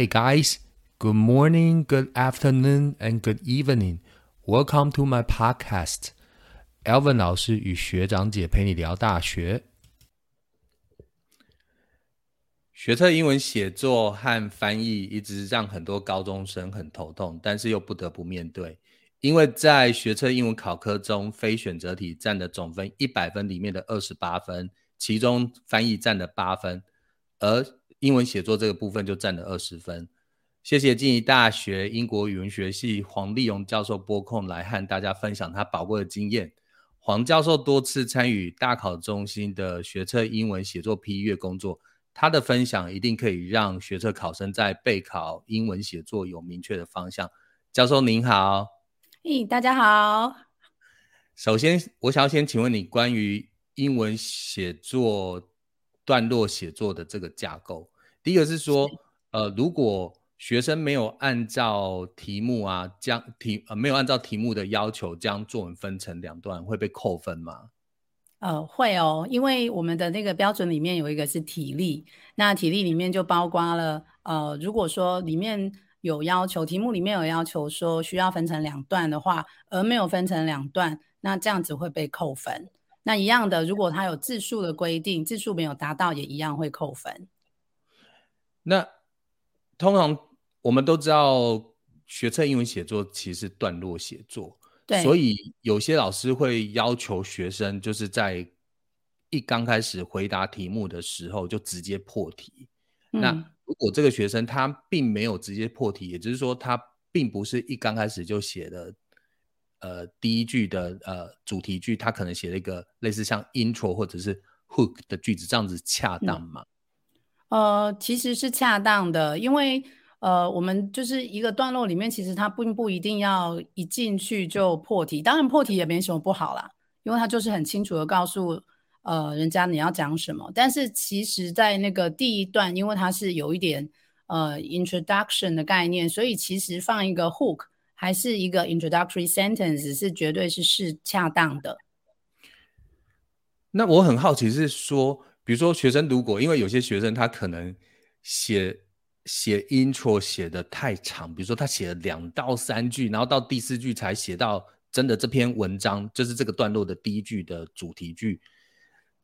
Hey guys, good morning, good afternoon, and good evening. Welcome to my podcast. Alvin 老师与学长姐陪你聊大学。学测英文写作和翻译一直让很多高中生很头痛，但是又不得不面对，因为在学测英文考科中，非选择题占的总分一百分里面的二十八分，其中翻译占了八分，而英文写作这个部分就占了二十分。谢谢静宜大学英国语文学系黄立荣教授拨空来和大家分享他宝贵的经验。黄教授多次参与大考中心的学测英文写作批阅工作。他的分享一定可以让学测考生在备考英文写作有明确的方向。教授您好，嘿，大家好。首先，我想要先请问你关于英文写作段落写作的这个架构。第一个是说，呃，如果学生没有按照题目啊，将题呃没有按照题目的要求将作文分成两段，会被扣分吗？呃，会哦，因为我们的那个标准里面有一个是体力，那体力里面就包括了，呃，如果说里面有要求，题目里面有要求说需要分成两段的话，而没有分成两段，那这样子会被扣分。那一样的，如果他有字数的规定，字数没有达到，也一样会扣分。那通常我们都知道，学测英文写作其实是段落写作。对所以有些老师会要求学生，就是在一刚开始回答题目的时候就直接破题。那如果这个学生他并没有直接破题，也就是说他并不是一刚开始就写的，呃，第一句的呃主题句，他可能写了一个类似像 intro 或者是 hook 的句子，这样子恰当吗？呃，其实是恰当的，因为。呃，我们就是一个段落里面，其实它并不一定要一进去就破题，当然破题也没什么不好啦，因为它就是很清楚的告诉呃人家你要讲什么。但是其实，在那个第一段，因为它是有一点呃 introduction 的概念，所以其实放一个 hook 还是一个 introductory sentence 是绝对是是恰当的。那我很好奇是说，比如说学生如果因为有些学生他可能写。写 intro 写的太长，比如说他写了两到三句，然后到第四句才写到真的这篇文章，就是这个段落的第一句的主题句，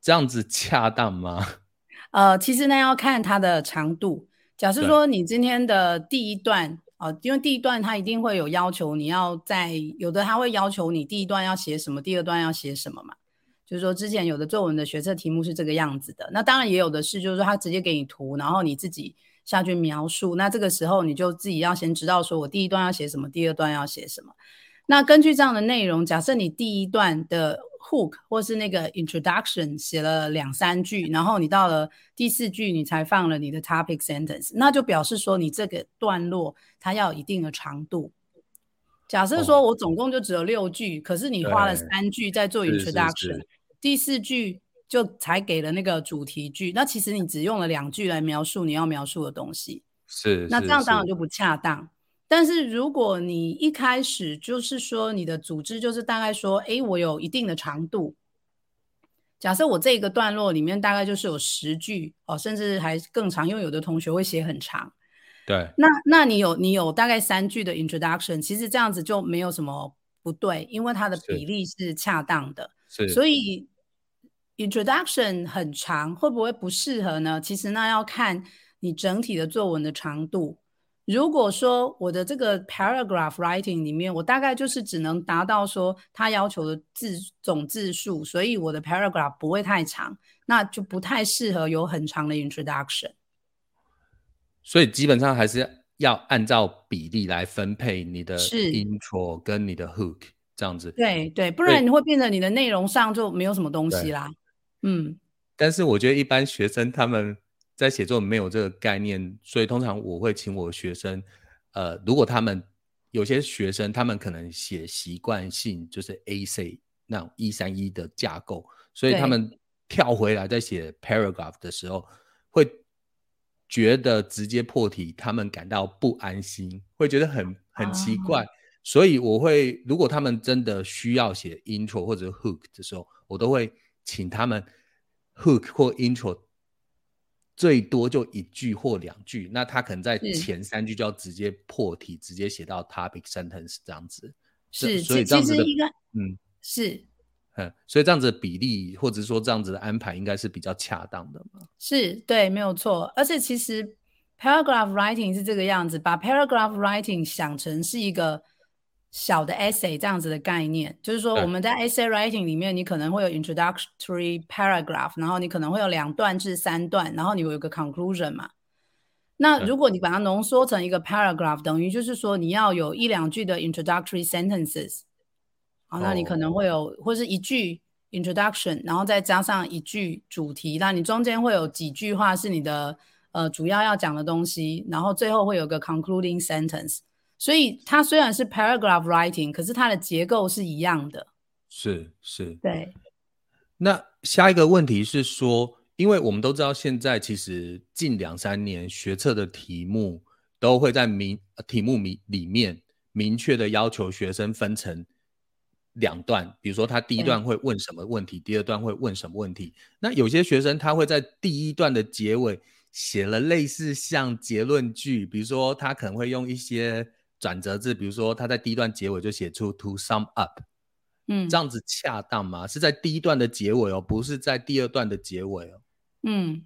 这样子恰当吗？呃，其实那要看它的长度。假设说你今天的第一段啊，因为第一段他一定会有要求，你要在有的他会要求你第一段要写什么，第二段要写什么嘛。就是说之前有的作文的学测题目是这个样子的，那当然也有的是，就是说他直接给你图，然后你自己。下去描述，那这个时候你就自己要先知道，说我第一段要写什么，第二段要写什么。那根据这样的内容，假设你第一段的 hook 或是那个 introduction 写了两三句，然后你到了第四句你才放了你的 topic sentence，那就表示说你这个段落它要有一定的长度。假设说我总共就只有六句，可是你花了三句在做 introduction，第四句。就才给了那个主题句，那其实你只用了两句来描述你要描述的东西，是那这样当然就不恰当。但是如果你一开始就是说你的组织就是大概说，哎，我有一定的长度，假设我这个段落里面大概就是有十句哦，甚至还更长，因为有的同学会写很长。对，那那你有你有大概三句的 introduction，其实这样子就没有什么不对，因为它的比例是恰当的，是所以。Introduction 很长，会不会不适合呢？其实那要看你整体的作文的长度。如果说我的这个 paragraph writing 里面，我大概就是只能达到说他要求的字总字数，所以我的 paragraph 不会太长，那就不太适合有很长的 introduction。所以基本上还是要按照比例来分配你的 intro 跟你的 hook 这样子。对对，不然你会变成你的内容上就没有什么东西啦。嗯，但是我觉得一般学生他们在写作没有这个概念，所以通常我会请我学生，呃，如果他们有些学生他们可能写习惯性就是 A C 那种一三一的架构，所以他们跳回来在写 paragraph 的时候，会觉得直接破题，他们感到不安心，会觉得很很奇怪，所以我会如果他们真的需要写 intro 或者 hook 的时候，我都会请他们。hook 或 intro 最多就一句或两句，那他可能在前三句就要直接破题，直接写到 topic sentence 这样子。是，所以这样子的，嗯，是，嗯，所以这样子的比例，或者说这样子的安排，应该是比较恰当的嘛？是对，没有错。而且其实 paragraph writing 是这个样子，把 paragraph writing 想成是一个小的 essay 这样子的概念，就是说我们在 essay writing 里面，你可能会有 introductory paragraph，然后你可能会有两段至三段，然后你有一个 conclusion 嘛。那如果你把它浓缩成一个 paragraph，等于就是说你要有一两句的 introductory sentences，好，那你可能会有或是一句 introduction，然后再加上一句主题，那你中间会有几句话是你的呃主要要讲的东西，然后最后会有个 concluding sentence。所以它虽然是 paragraph writing，可是它的结构是一样的。是是，对。那下一个问题是说。因为我们都知道，现在其实近两三年学测的题目都会在明题目明里面明确的要求学生分成两段，比如说他第一段会问什么问题，第二段会问什么问题。那有些学生他会在第一段的结尾写了类似像结论句，比如说他可能会用一些转折字，比如说他在第一段结尾就写出 to sum up。嗯，这样子恰当吗？是在第一段的结尾哦，不是在第二段的结尾哦。嗯，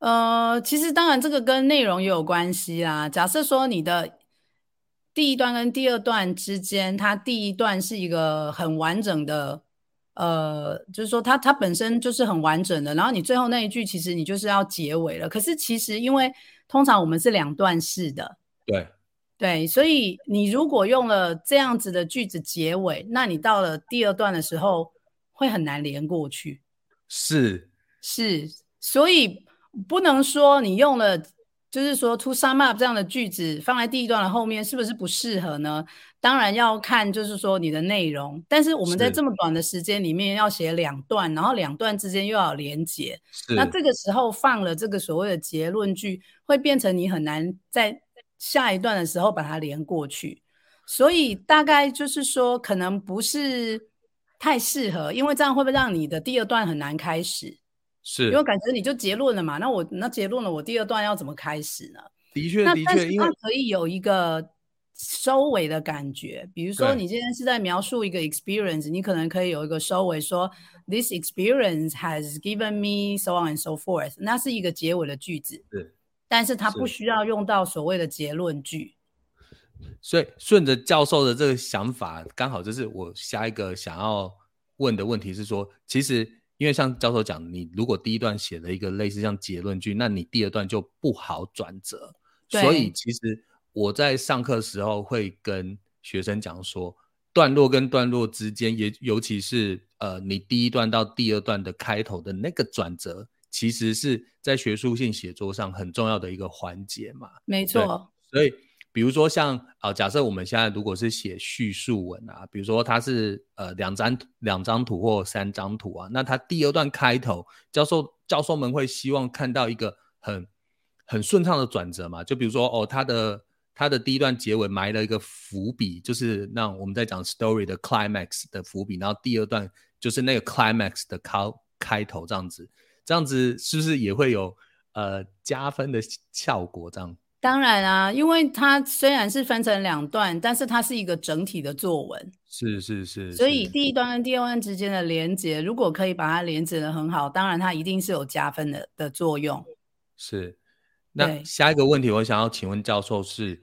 呃，其实当然这个跟内容也有关系啦。假设说你的第一段跟第二段之间，它第一段是一个很完整的，呃，就是说它它本身就是很完整的，然后你最后那一句其实你就是要结尾了。可是其实因为通常我们是两段式的，对对，所以你如果用了这样子的句子结尾，那你到了第二段的时候会很难连过去。是。是，所以不能说你用了，就是说 to sum up 这样的句子放在第一段的后面，是不是不适合呢？当然要看，就是说你的内容。但是我们在这么短的时间里面要写两段，然后两段之间又要连结，那这个时候放了这个所谓的结论句，会变成你很难在下一段的时候把它连过去。所以大概就是说，可能不是太适合，因为这样会不会让你的第二段很难开始？是，因为感觉你就结论了嘛，那我那结论了，我第二段要怎么开始呢？的确，的确，因为可以有一个收尾的感觉。比如说，你今天是在描述一个 experience，你可能可以有一个收尾，说 This experience has given me so on and so forth，那是一个结尾的句子。对，但是它不需要用到所谓的结论句。所以，顺着教授的这个想法，刚好就是我下一个想要问的问题是说，其实。因为像教授讲，你如果第一段写了一个类似像结论句，那你第二段就不好转折。所以其实我在上课时候会跟学生讲说，段落跟段落之间，也尤其是呃你第一段到第二段的开头的那个转折，其实是在学术性写作上很重要的一个环节嘛。没错。所以。比如说像啊，假设我们现在如果是写叙述文啊，比如说它是呃两张两张图或三张图啊，那它第二段开头，教授教授们会希望看到一个很很顺畅的转折嘛？就比如说哦，它的它的第一段结尾埋了一个伏笔，就是那我们在讲 story 的 climax 的伏笔，然后第二段就是那个 climax 的开开头这样子，这样子是不是也会有呃加分的效果？这样？当然啊，因为它虽然是分成两段，但是它是一个整体的作文。是是是。所以第一段跟第二段之间的连接，如果可以把它连接的很好，当然它一定是有加分的的作用。是。那下一个问题，我想要请问教授是，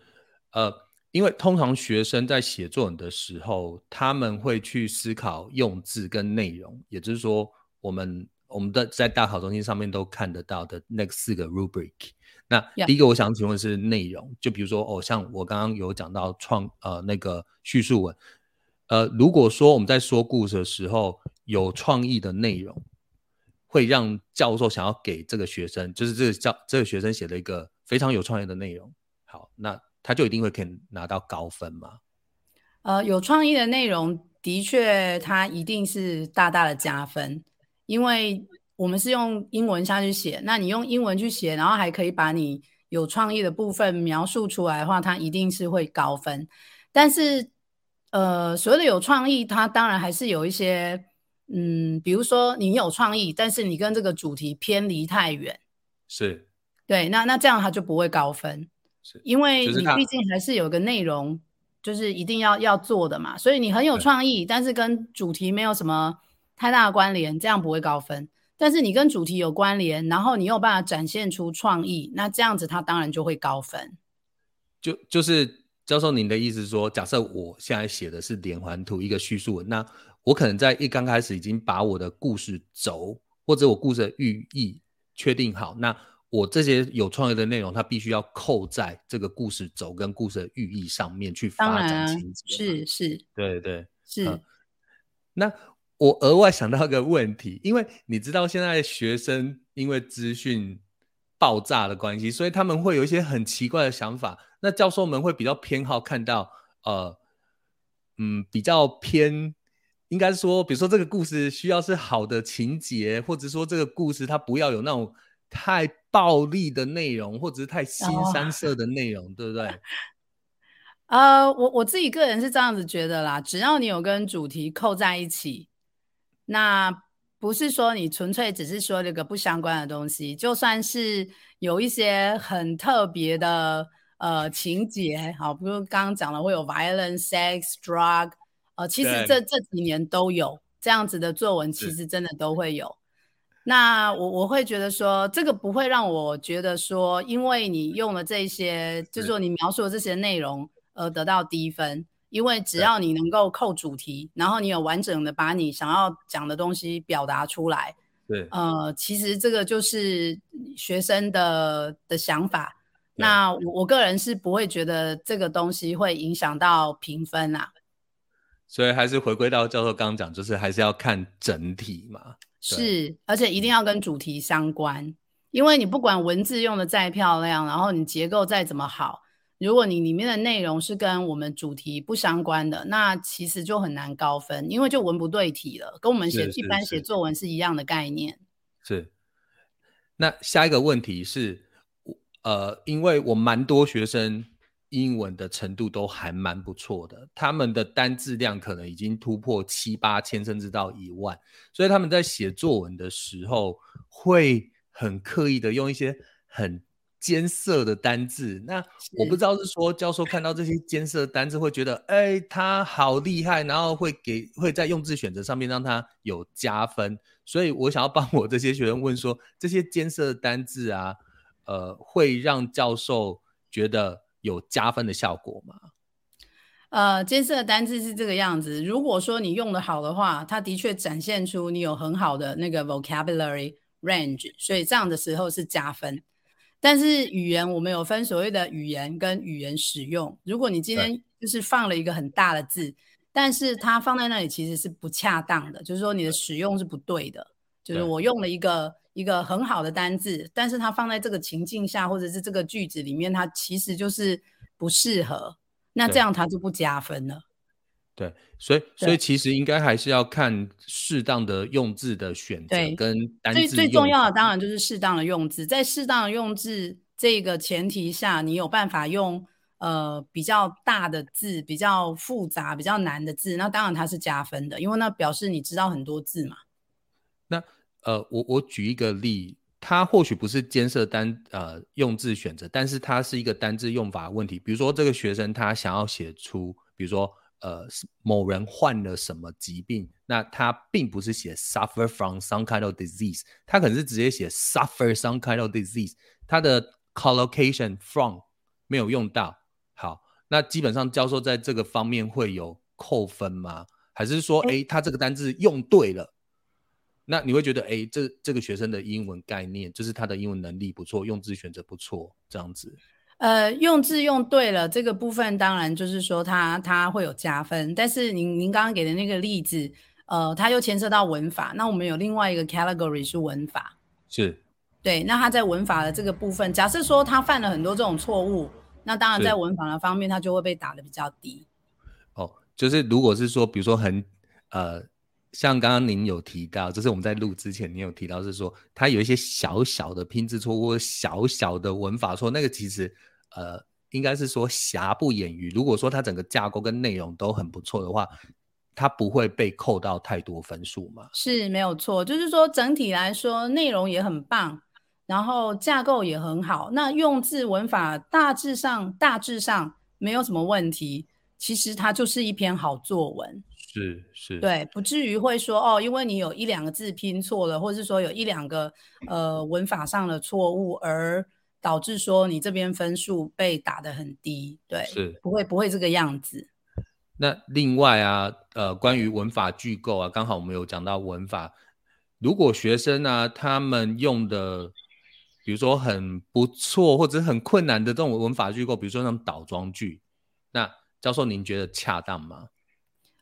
呃，因为通常学生在写作文的时候，他们会去思考用字跟内容，也就是说，我们我们的在大考中心上面都看得到的那四个 rubric。那第一个我想请问是内容，就比如说哦，像我刚刚有讲到创呃那个叙述文，呃，如果说我们在说故事的时候有创意的内容，会让教授想要给这个学生，就是这个教这个学生写了一个非常有创意的内容，好，那他就一定会可以拿到高分吗？呃，有创意的内容的确，它一定是大大的加分，因为。我们是用英文下去写，那你用英文去写，然后还可以把你有创意的部分描述出来的话，它一定是会高分。但是，呃，所谓的有创意，它当然还是有一些，嗯，比如说你有创意，但是你跟这个主题偏离太远，是，对，那那这样它就不会高分，是因为你毕竟还是有个内容，就是一定要要做的嘛，所以你很有创意，但是跟主题没有什么太大的关联，这样不会高分。但是你跟主题有关联，然后你有办法展现出创意，那这样子它当然就会高分。就就是教授，您的意思是说，假设我现在写的是连环图，一个叙述文，那我可能在一刚开始已经把我的故事轴或者我故事的寓意确定好，那我这些有创意的内容，它必须要扣在这个故事轴跟故事的寓意上面去发展情节。，是是对对。是，嗯那我额外想到一个问题，因为你知道现在学生因为资讯爆炸的关系，所以他们会有一些很奇怪的想法。那教授们会比较偏好看到，呃，嗯，比较偏，应该说，比如说这个故事需要是好的情节，或者说这个故事它不要有那种太暴力的内容，或者是太新三色的内容，对不对？呃，我我自己个人是这样子觉得啦，只要你有跟主题扣在一起，那不是说你纯粹只是说这个不相关的东西，就算是有一些很特别的呃情节，好，比如刚刚讲了会有 violence、sex、drug，呃，其实这这几年都有这样子的作文，其实真的都会有。那我我会觉得说，这个不会让我觉得说，因为你用了这些，就是。说你描述的这些内容而得到低分，因为只要你能够扣主题，然后你有完整的把你想要讲的东西表达出来，对，呃，其实这个就是学生的的想法。那我我个人是不会觉得这个东西会影响到评分啊。所以还是回归到教授刚刚讲，就是还是要看整体嘛。是，而且一定要跟主题相关，因为你不管文字用的再漂亮，然后你结构再怎么好，如果你里面的内容是跟我们主题不相关的，那其实就很难高分，因为就文不对题了，跟我们写一般写作文是一样的概念。是。那下一个问题是，我呃，因为我蛮多学生英文的程度都还蛮不错的，他们的单字量可能已经突破七八千，甚至到一万，所以他们在写作文的时候会很刻意的用一些很艰涩的单字。那我不知道是说教授看到这些艰涩的单字会觉得，哎，他好厉害，然后会给会在用字选择上面让他有加分。所以我想要帮我这些学生问说，这些艰涩的单字啊，呃，会让教授觉得有加分的效果吗？呃，艰涩的单字是这个样子。如果说你用的好的话，它的确展现出你有很好的那个 vocabulary range，所以这样的时候是加分。但是语言我们有分所谓的语言跟语言使用。如果你今天就是放了一个很大的字，但是它放在那里其实是不恰当的，就是说你的使用是不对的。就是我用了一个一个很好的单字，但是它放在这个情境下或者是这个句子里面，它其实就是不适合。那这样它就不加分了。对，所以所以其实应该还是要看适当的用字的选择跟单字最最重要的当然就是适当的用字，在适当的用字这个前提下，你有办法用呃比较大的字、比较复杂、比较难的字，那当然它是加分的，因为那表示你知道很多字嘛。那呃，我我举一个例，它或许不是艰涩单呃用字选择，但是它是一个单字用法问题。比如说这个学生他想要写出，比如说呃某人患了什么疾病，那他并不是写 suffer from some kind of disease，他可能是直接写 suffer some kind of disease，他的 collocation from 没有用到。好，那基本上教授在这个方面会有扣分吗？还是说，诶，他这个单字用对了？那你会觉得，哎，这这个学生的英文概念，就是他的英文能力不错，用字选择不错，这样子。呃，用字用对了，这个部分当然就是说它它会有加分。但是您您刚刚给的那个例子，呃，它又牵涉到文法。那我们有另外一个 category 是文法，是对。那他在文法的这个部分，假设说他犯了很多这种错误，那当然在文法的方面，他就会被打的比较低。哦，就是如果是说，比如说很呃，像刚刚您有提到，就是我们在录之前，您有提到是说，它有一些小小的拼字错误，小小的文法错，那个其实呃，应该是说瑕不掩瑜。如果说它整个架构跟内容都很不错的话，它不会被扣到太多分数嘛？是没有错，就是说整体来说内容也很棒，然后架构也很好，那用字文法大致上大致上没有什么问题。其实它就是一篇好作文，是是，对，不至于会说哦，因为你有一两个字拼错了，或者是说有一两个呃文法上的错误，而导致说你这边分数被打得很低，对，是不会不会这个样子。那另外啊，呃，关于文法句构啊，刚好我们有讲到文法，如果学生啊他们用的，比如说很不错或者很困难的这种文法句构，比如说那种倒装句，那教授，您觉得恰当吗？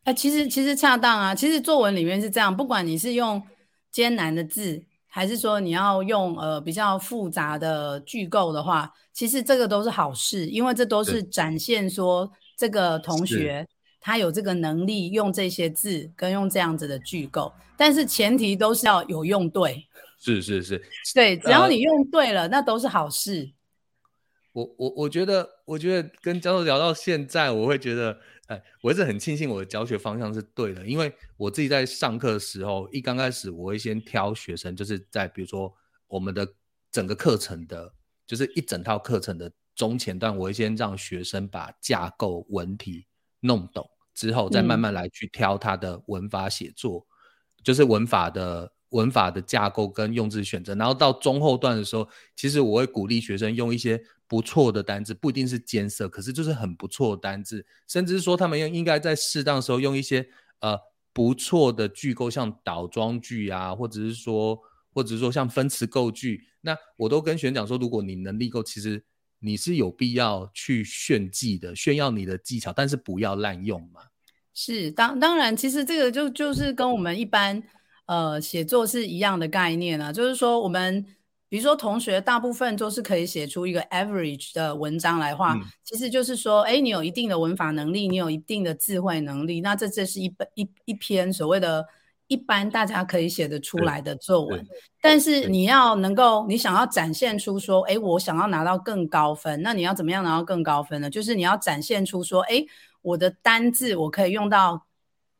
哎，其实其实恰当啊。其实作文里面是这样，不管你是用艰难的字，还是说你要用呃比较复杂的句构的话，其实这个都是好事，因为这都是展现说这个同学他有这个能力用这些字跟用这样子的句构。但是前提都是要有用对。是是是，对，只要你用对了，那都是好事。我我我觉得，我觉得跟教授聊到现在，我会觉得，哎，我一直很庆幸我的教学方向是对的，因为我自己在上课的时候，一刚开始我会先挑学生，就是在比如说我们的整个课程的，就是一整套课程的中前段，我会先让学生把架构文体弄懂之后，再慢慢来去挑他的文法写作，就是文法的。文法的架构跟用字选择，然后到中后段的时候，其实我会鼓励学生用一些不错的单字，不一定是艰涩，可是就是很不错的单字，甚至是说他们应应该在适当的时候用一些呃不错的句构，像倒装句啊，或者是说，或者是说像分词构句，那我都跟学生讲说，如果你能力够，其实你是有必要去炫技的，炫耀你的技巧，但是不要滥用嘛。是当当然，其实这个就就是跟我们一般。呃，写作是一样的概念啊，就是说，我们比如说同学大部分都是可以写出一个 average 的文章来画，其实就是说，哎，你有一定的文法能力，你有一定的智慧能力，那这这是一本一一篇所谓的一般大家可以写得出来的作文。但是你要能够，你想要展现出说，哎，我想要拿到更高分，那你要怎么样拿到更高分呢？就是你要展现出说，哎，我的单字我可以用到。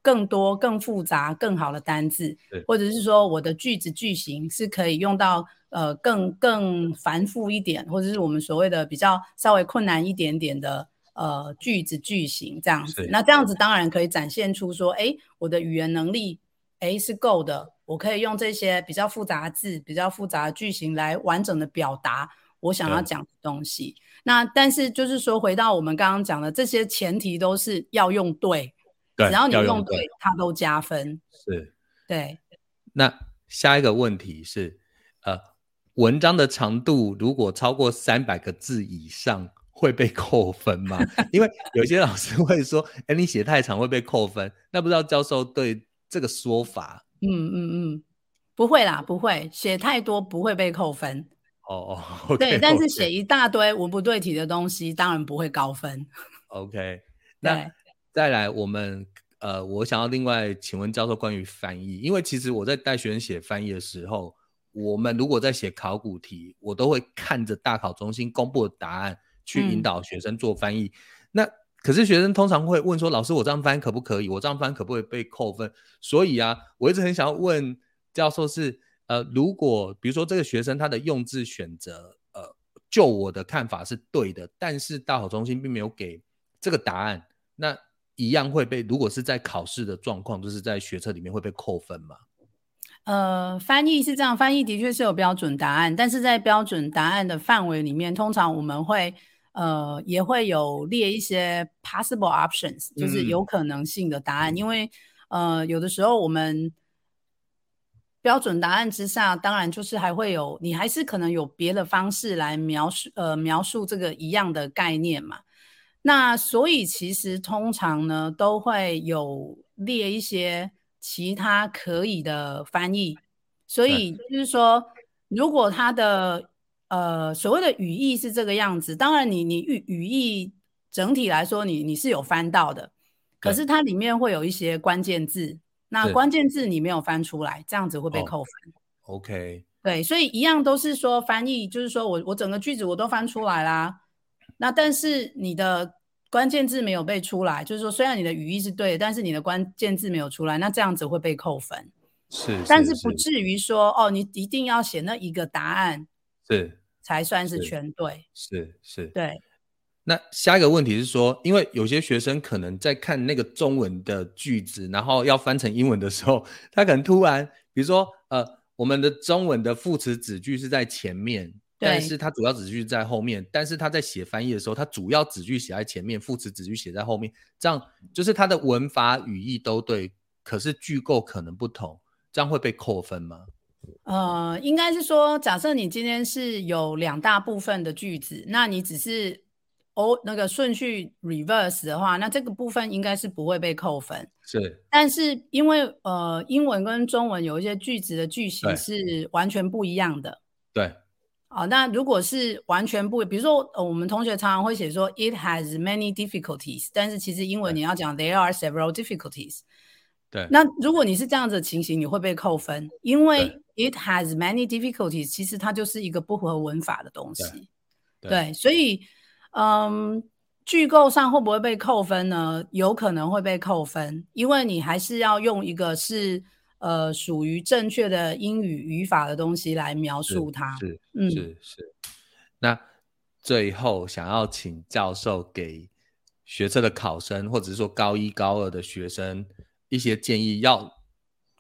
更多、更复杂、更好的单字，或者是说我的句子句型是可以用到呃更更繁复一点，或者是我们所谓的比较稍微困难一点点的呃句子句型这样子。那这样子当然可以展现出说，哎，我的语言能力哎是够的，我可以用这些比较复杂字、比较复杂的句型来完整的表达我想要讲的东西。那但是就是说，回到我们刚刚讲的这些前提，都是要用对。只要你用对，它都加分。是，对。那下一个问题是，呃，文章的长度如果超过三百个字以上会被扣分吗？因为有些老师会说，哎，你写太长会被扣分。那不知道教授对这个说法？嗯嗯嗯，不会啦，不会，写太多不会被扣分。哦哦，对，但是写一大堆文不对题的东西，当然不会高分。OK，那。再来，我们呃，我想要另外请问教授关于翻译，因为其实我在带学生写翻译的时候，我们如果在写考古题，我都会看着大考中心公布的答案去引导学生做翻译。那可是学生通常会问说，老师，我这样翻可不可以？我这样翻可不可以被扣分？所以啊，我一直很想要问教授是，呃，如果比如说这个学生他的用字选择，呃，就我的看法是对的，但是大考中心并没有给这个答案，那。一样会被，如果是在考试的状况，就是在学测里面会被扣分吗？呃，翻译是这样，翻译的确是有标准答案，但是在标准答案的范围里面，通常我们会呃也会有列一些 possible options，就是有可能性的答案，因为呃有的时候我们标准答案之下，当然就是还会有你还是可能有别的方式来描述呃描述这个一样的概念嘛。那所以其实通常呢都会有列一些其他可以的翻译，所以就是说，如果它的呃所谓的语义是这个样子，当然你你语语义整体来说你你是有翻到的，可是它里面会有一些关键字，那关键字你没有翻出来，这样子会被扣分。OK，对，所以一样都是说翻译，就是说我我整个句子我都翻出来啦。那但是你的关键字没有被出来，就是说虽然你的语义是对的，但是你的关键字没有出来，那这样子会被扣分。是，但是不至于说哦，你一定要写那一个答案，是才算是是全对。是是。对，那下一个问题是说，因为有些学生可能在看那个中文的句子，然后要翻成英文的时候，他可能突然，比如说，呃，我们的中文的副词子句是在前面，但是它主要子句在后面，但是他在写翻译的时候，他主要子句写在前面，副词子句写在后面，这样就是他的文法语义都对，可是句构可能不同，这样会被扣分吗？呃，应该是说，假设你今天是有两大部分的句子，那你只是哦那个顺序 reverse 的话，那这个部分应该是不会被扣分。是但是因为呃英文跟中文有一些句子的句型是完全不一样的。对，啊，那如果是完全不，比如说，呃，我们同学常常会写说 it has many difficulties，但是其实英文你要讲 there are several difficulties。对，那如果你是这样子的情形，你会被扣分，因为 it has many difficulties，其实它就是一个不合文法的东西。对对，所以，嗯，句构上会不会被扣分呢？有可能会被扣分，因为你还是要用一个是呃属于正确的英语语法的东西来描述它。是嗯是是。那最后想要请教授给学测的考生，或者是说高一高二的学生一些建议，要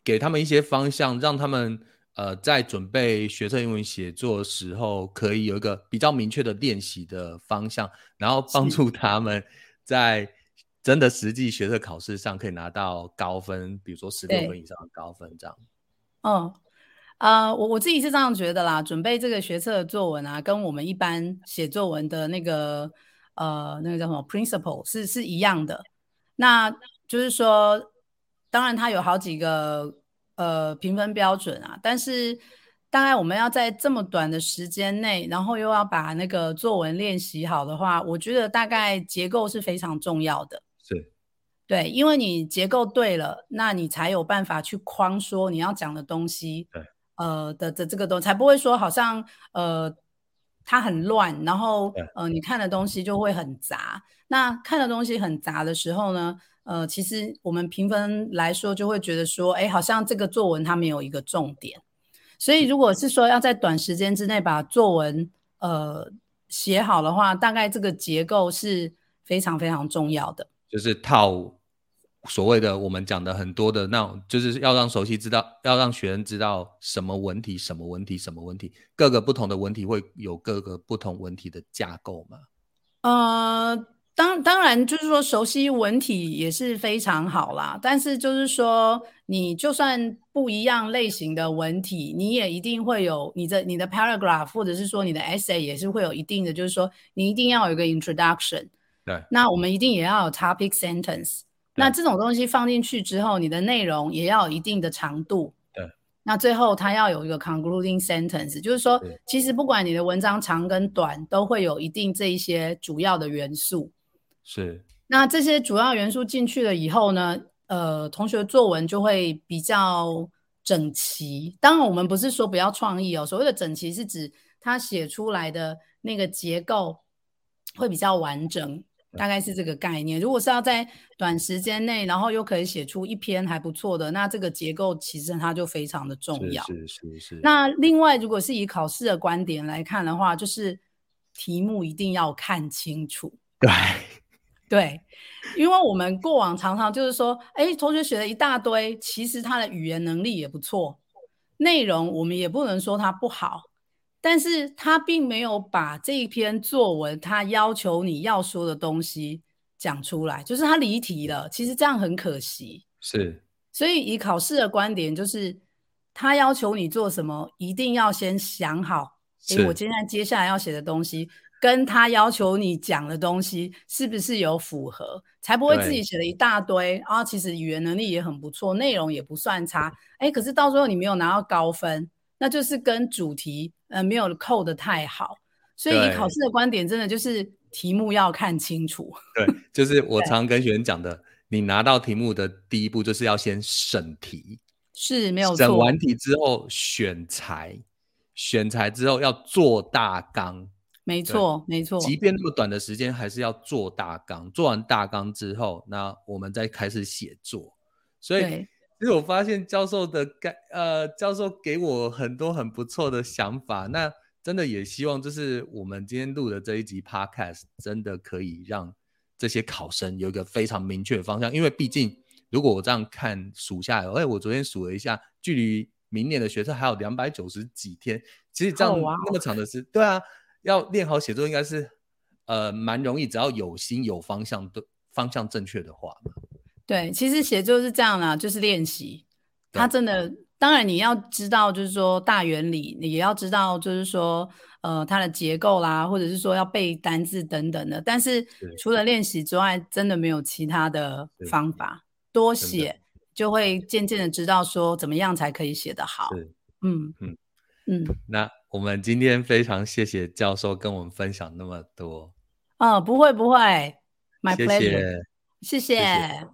给他们一些方向，让他们呃在准备学测英文写作的时候，可以有一个比较明确的练习的方向，然后帮助他们在真的实际学测考试上可以拿到高分，比如说十六分以上的高分这样。嗯，呃，我我自己是这样觉得啦。准备这个学测的作文啊，跟我们一般写作文的那个呃那个叫什么 principle 是是一样的。那就是说，当然它有好几个呃评分标准啊，但是大概我们要在这么短的时间内，然后又要把那个作文练习好的话，我觉得大概结构是非常重要的。是对，因为你结构对了，那你才有办法去框说你要讲的东西，对，呃的的这个东西，才不会说好像呃它很乱，然后呃你看的东西就会很杂。那看的东西很杂的时候呢，呃，其实我们评分来说就会觉得说，哎，好像这个作文它没有一个重点。所以如果是说要在短时间之内把作文呃写好的话，大概这个结构是非常非常重要的。就是套所谓的我们讲的很多的那种，就是要让熟悉知道，要让学生知道什么文体、什么文体、什么文体，各个不同的文体会有各个不同文体的架构嘛？呃，当当然就是说熟悉文体也是非常好啦，但是就是说你就算不一样类型的文体，你也一定会有你的你的 paragraph 或者是说你的 essay 也是会有一定的，就是说你一定要有一个 introduction。对，那我们一定也要有 topic sentence。那这种东西放进去之后，你的内容也要有一定的长度。对。那最后它要有一个 concluding sentence，就是说，其实不管你的文章长跟短，都会有一定这一些主要的元素。是那这些主要元素进去了以后呢，呃，同学作文就会比较整齐。当然，我们不是说不要创意哦，所谓的整齐是指他写出来的那个结构会比较完整，大概是这个概念。如果是要在短时间内，然后又可以写出一篇还不错的，那这个结构其实它就非常的重要。是是是是。那另外，如果是以考试的观点来看的话，就是题目一定要看清楚。对 对，因为我们过往常常就是说，哎，同学写了一大堆，其实他的语言能力也不错，内容我们也不能说他不好，但是他并没有把这一篇作文他要求你要说的东西讲出来，就是他离题了。其实这样很可惜。是所以以考试的观点，就是他要求你做什么，一定要先想好，诶，是我今天接下来要写的东西，跟他要求你讲的东西是不是有符合，才不会自己写了一大堆，然后其实语言能力也很不错，内容也不算差，哎，可是到最后你没有拿到高分，那就是跟主题呃没有扣的太好。所以以考试的观点，真的就是题目要看清楚。对，就是我常跟学生讲的，你拿到题目的第一步就是要先审题，是没有错。审完题之后选材，选材之后要做大纲，没错，没错。即便那么短的时间，还是要做大纲。做完大纲之后，那我们再开始写作。所以，对其实我发现教授的概呃，教授给我很多很不错的想法。那真的也希望，就是我们今天录的这一集 Podcast，真的可以让这些考生有一个非常明确的方向。因为毕竟，如果我这样看数下来，哎，我昨天数了一下，距离明年的学测还有两百九十几天，其实这样那么长的时，对啊，要练好写作应该是呃蛮容易，只要有心有方向对方向正确的话。对，其实写作是这样啦，就是练习。他真的，当然你要知道，就是说大原理，你也要知道，就是说，呃，它的结构啦，或者是说要背单字等等的。但是除了练习之外，真的没有其他的方法。多写就会渐渐的知道说怎么样才可以写得好。嗯嗯嗯。那我们今天非常谢谢教授跟我们分享那么多。哦，不会不会，My pleasure。谢谢。